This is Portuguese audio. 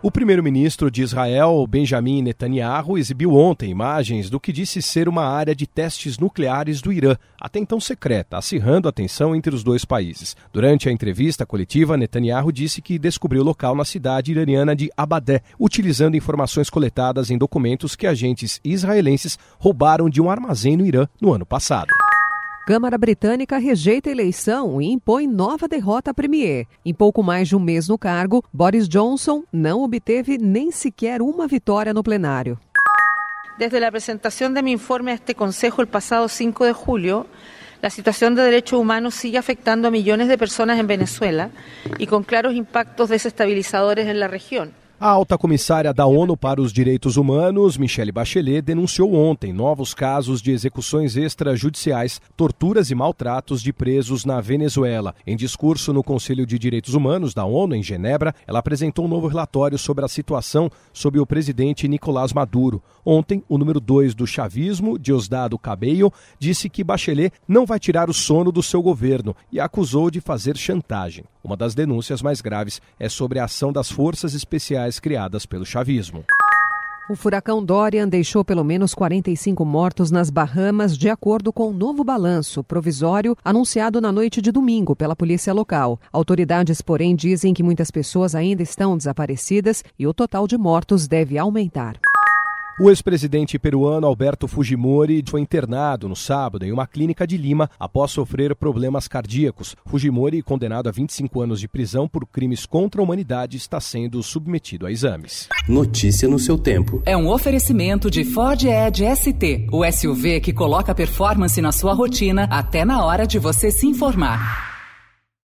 O primeiro-ministro de Israel, Benjamin Netanyahu, exibiu ontem imagens do que disse ser uma área de testes nucleares do Irã, até então secreta, acirrando a tensão entre os dois países. Durante a entrevista coletiva, Netanyahu disse que descobriu o local na cidade iraniana de Abadé, utilizando informações coletadas em documentos que agentes israelenses roubaram de um armazém no Irã no ano passado. Câmara Britânica rejeita a eleição e impõe nova derrota à Premier. Em pouco mais de um mês no cargo, Boris Johnson não obteve nem sequer uma vitória no plenário. Desde a apresentação de meu informe a este Consejo el pasado 5 de julio, la situación de derechos humanos sigue afectando a millones de personas en Venezuela y con claros impactos desestabilizadores en la región. A alta comissária da ONU para os Direitos Humanos, Michelle Bachelet, denunciou ontem novos casos de execuções extrajudiciais, torturas e maltratos de presos na Venezuela. Em discurso no Conselho de Direitos Humanos da ONU, em Genebra, ela apresentou um novo relatório sobre a situação sob o presidente Nicolás Maduro. Ontem, o número 2 do chavismo, Diosdado Cabello, disse que Bachelet não vai tirar o sono do seu governo e acusou de fazer chantagem. Uma das denúncias mais graves é sobre a ação das forças especiais criadas pelo chavismo. O furacão Dorian deixou pelo menos 45 mortos nas Bahamas, de acordo com o um novo balanço provisório anunciado na noite de domingo pela polícia local. Autoridades, porém, dizem que muitas pessoas ainda estão desaparecidas e o total de mortos deve aumentar. O ex-presidente peruano Alberto Fujimori foi internado no sábado em uma clínica de Lima após sofrer problemas cardíacos. Fujimori, condenado a 25 anos de prisão por crimes contra a humanidade, está sendo submetido a exames. Notícia no seu tempo. É um oferecimento de Ford Edge ST, o SUV que coloca performance na sua rotina até na hora de você se informar.